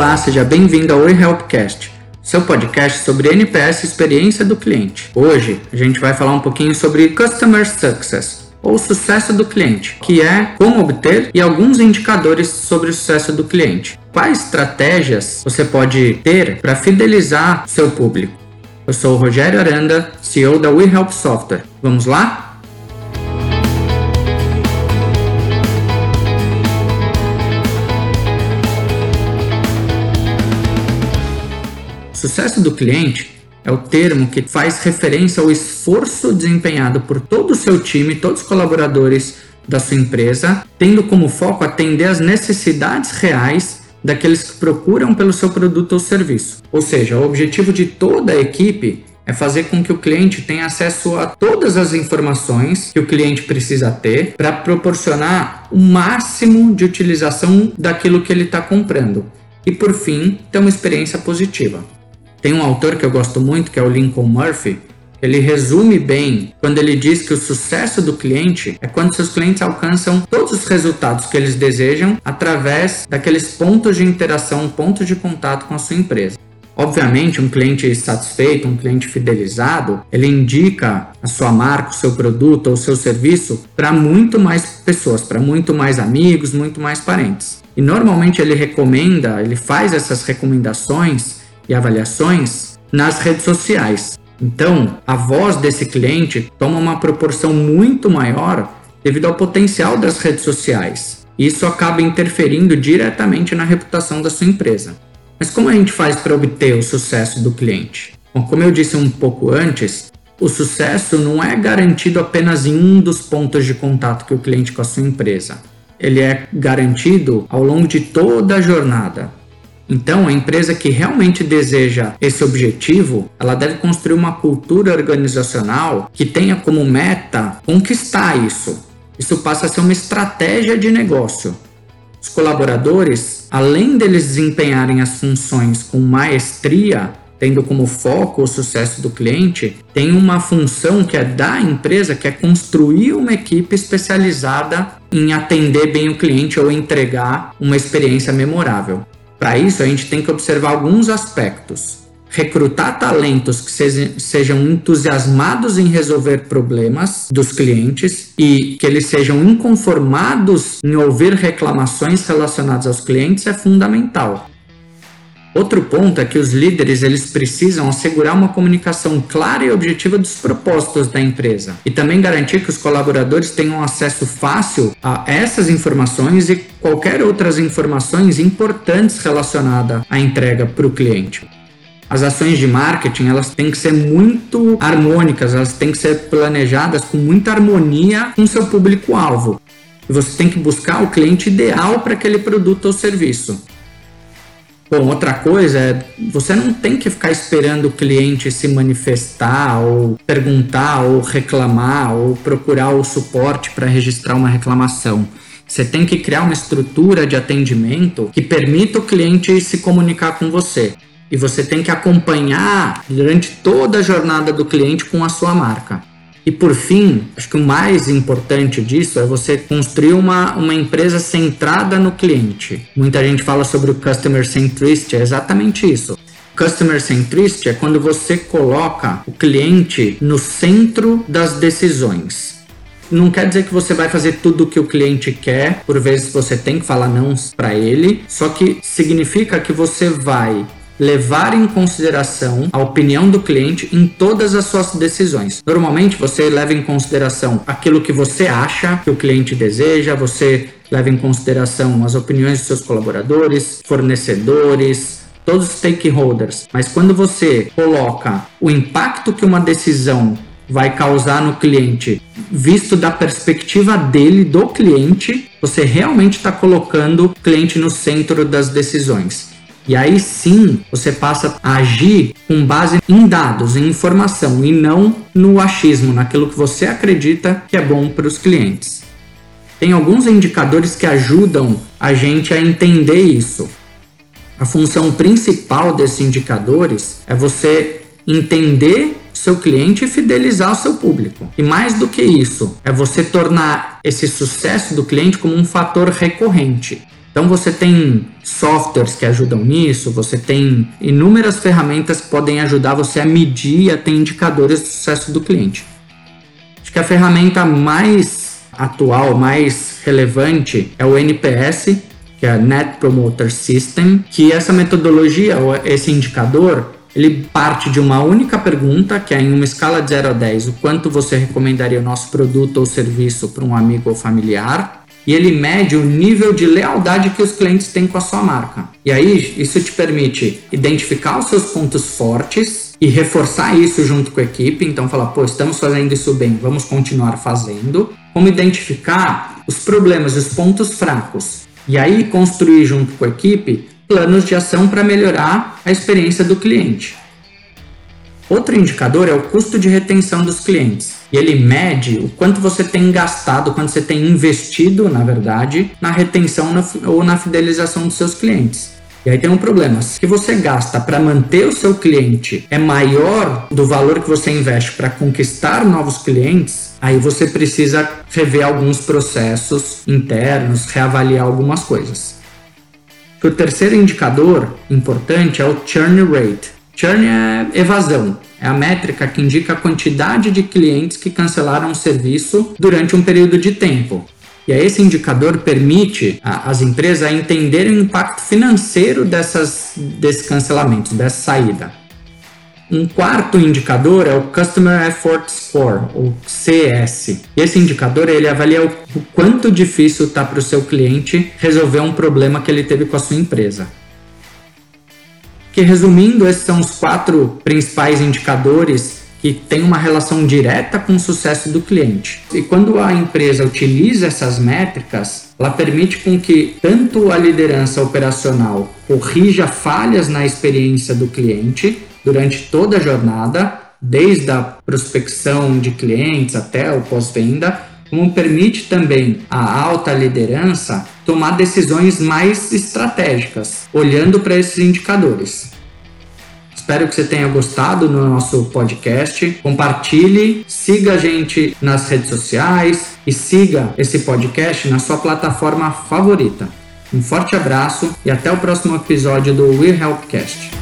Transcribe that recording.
Olá, seja bem-vindo ao eHelpcast, seu podcast sobre NPS experiência do cliente. Hoje a gente vai falar um pouquinho sobre Customer Success, ou sucesso do cliente, que é como obter e alguns indicadores sobre o sucesso do cliente. Quais estratégias você pode ter para fidelizar seu público? Eu sou o Rogério Aranda, CEO da WeHelp Software. Vamos lá? Sucesso do cliente é o termo que faz referência ao esforço desempenhado por todo o seu time, todos os colaboradores da sua empresa, tendo como foco atender às necessidades reais daqueles que procuram pelo seu produto ou serviço. Ou seja, o objetivo de toda a equipe é fazer com que o cliente tenha acesso a todas as informações que o cliente precisa ter para proporcionar o máximo de utilização daquilo que ele está comprando. E por fim, ter uma experiência positiva. Tem um autor que eu gosto muito, que é o Lincoln Murphy. Ele resume bem quando ele diz que o sucesso do cliente é quando seus clientes alcançam todos os resultados que eles desejam através daqueles pontos de interação, pontos de contato com a sua empresa. Obviamente, um cliente satisfeito, um cliente fidelizado, ele indica a sua marca, o seu produto ou o seu serviço para muito mais pessoas, para muito mais amigos, muito mais parentes. E normalmente ele recomenda, ele faz essas recomendações e avaliações nas redes sociais. Então, a voz desse cliente toma uma proporção muito maior devido ao potencial das redes sociais. Isso acaba interferindo diretamente na reputação da sua empresa. Mas como a gente faz para obter o sucesso do cliente? Bom, como eu disse um pouco antes, o sucesso não é garantido apenas em um dos pontos de contato que o cliente com a sua empresa. Ele é garantido ao longo de toda a jornada. Então, a empresa que realmente deseja esse objetivo, ela deve construir uma cultura organizacional que tenha como meta conquistar isso. Isso passa a ser uma estratégia de negócio. Os colaboradores, além deles desempenharem as funções com maestria, tendo como foco o sucesso do cliente, tem uma função que é da empresa, que é construir uma equipe especializada em atender bem o cliente ou entregar uma experiência memorável. Para isso, a gente tem que observar alguns aspectos. Recrutar talentos que sejam entusiasmados em resolver problemas dos clientes e que eles sejam inconformados em ouvir reclamações relacionadas aos clientes é fundamental. Outro ponto é que os líderes eles precisam assegurar uma comunicação clara e objetiva dos propósitos da empresa e também garantir que os colaboradores tenham acesso fácil a essas informações e qualquer outras informações importantes relacionadas à entrega para o cliente. As ações de marketing elas têm que ser muito harmônicas, elas têm que ser planejadas com muita harmonia com seu público-alvo. Você tem que buscar o cliente ideal para aquele produto ou serviço. Bom, outra coisa é você não tem que ficar esperando o cliente se manifestar ou perguntar ou reclamar ou procurar o suporte para registrar uma reclamação. Você tem que criar uma estrutura de atendimento que permita o cliente se comunicar com você. E você tem que acompanhar durante toda a jornada do cliente com a sua marca. E por fim, acho que o mais importante disso é você construir uma, uma empresa centrada no cliente. Muita gente fala sobre o customer centricity, é exatamente isso. Customer centricity é quando você coloca o cliente no centro das decisões. Não quer dizer que você vai fazer tudo o que o cliente quer, por vezes você tem que falar não para ele, só que significa que você vai levar em consideração a opinião do cliente em todas as suas decisões. Normalmente você leva em consideração aquilo que você acha que o cliente deseja, você leva em consideração as opiniões dos seus colaboradores, fornecedores, todos os stakeholders. Mas quando você coloca o impacto que uma decisão vai causar no cliente, visto da perspectiva dele, do cliente, você realmente está colocando o cliente no centro das decisões. E aí sim você passa a agir com base em dados, em informação e não no achismo, naquilo que você acredita que é bom para os clientes. Tem alguns indicadores que ajudam a gente a entender isso. A função principal desses indicadores é você entender seu cliente e fidelizar o seu público. E mais do que isso, é você tornar esse sucesso do cliente como um fator recorrente. Então você tem softwares que ajudam nisso, você tem inúmeras ferramentas que podem ajudar você a medir e a ter indicadores do sucesso do cliente. Acho que a ferramenta mais atual, mais relevante é o NPS, que é a Net Promoter System, que essa metodologia, esse indicador, ele parte de uma única pergunta, que é em uma escala de 0 a 10, o quanto você recomendaria o nosso produto ou serviço para um amigo ou familiar, e ele mede o nível de lealdade que os clientes têm com a sua marca. E aí isso te permite identificar os seus pontos fortes e reforçar isso junto com a equipe, então falar, pô, estamos fazendo isso bem, vamos continuar fazendo. Como identificar os problemas, os pontos fracos e aí construir junto com a equipe planos de ação para melhorar a experiência do cliente. Outro indicador é o custo de retenção dos clientes. E ele mede o quanto você tem gastado, quanto você tem investido, na verdade, na retenção ou na fidelização dos seus clientes. E aí tem um problema. Se você gasta para manter o seu cliente é maior do valor que você investe para conquistar novos clientes, aí você precisa rever alguns processos internos, reavaliar algumas coisas. O terceiro indicador importante é o churn rate. Churn é evasão. É a métrica que indica a quantidade de clientes que cancelaram o serviço durante um período de tempo. E esse indicador permite às empresas entenderem o impacto financeiro dessas, desses cancelamentos, dessa saída. Um quarto indicador é o Customer Effort Score, ou CS. Esse indicador ele avalia o, o quanto difícil está para o seu cliente resolver um problema que ele teve com a sua empresa. Que resumindo, esses são os quatro principais indicadores que têm uma relação direta com o sucesso do cliente. E quando a empresa utiliza essas métricas, ela permite com que tanto a liderança operacional corrija falhas na experiência do cliente, durante toda a jornada, desde a prospecção de clientes até o pós-venda, como permite também a alta liderança tomar decisões mais estratégicas, olhando para esses indicadores. Espero que você tenha gostado do nosso podcast. Compartilhe, siga a gente nas redes sociais e siga esse podcast na sua plataforma favorita. Um forte abraço e até o próximo episódio do We Helpcast.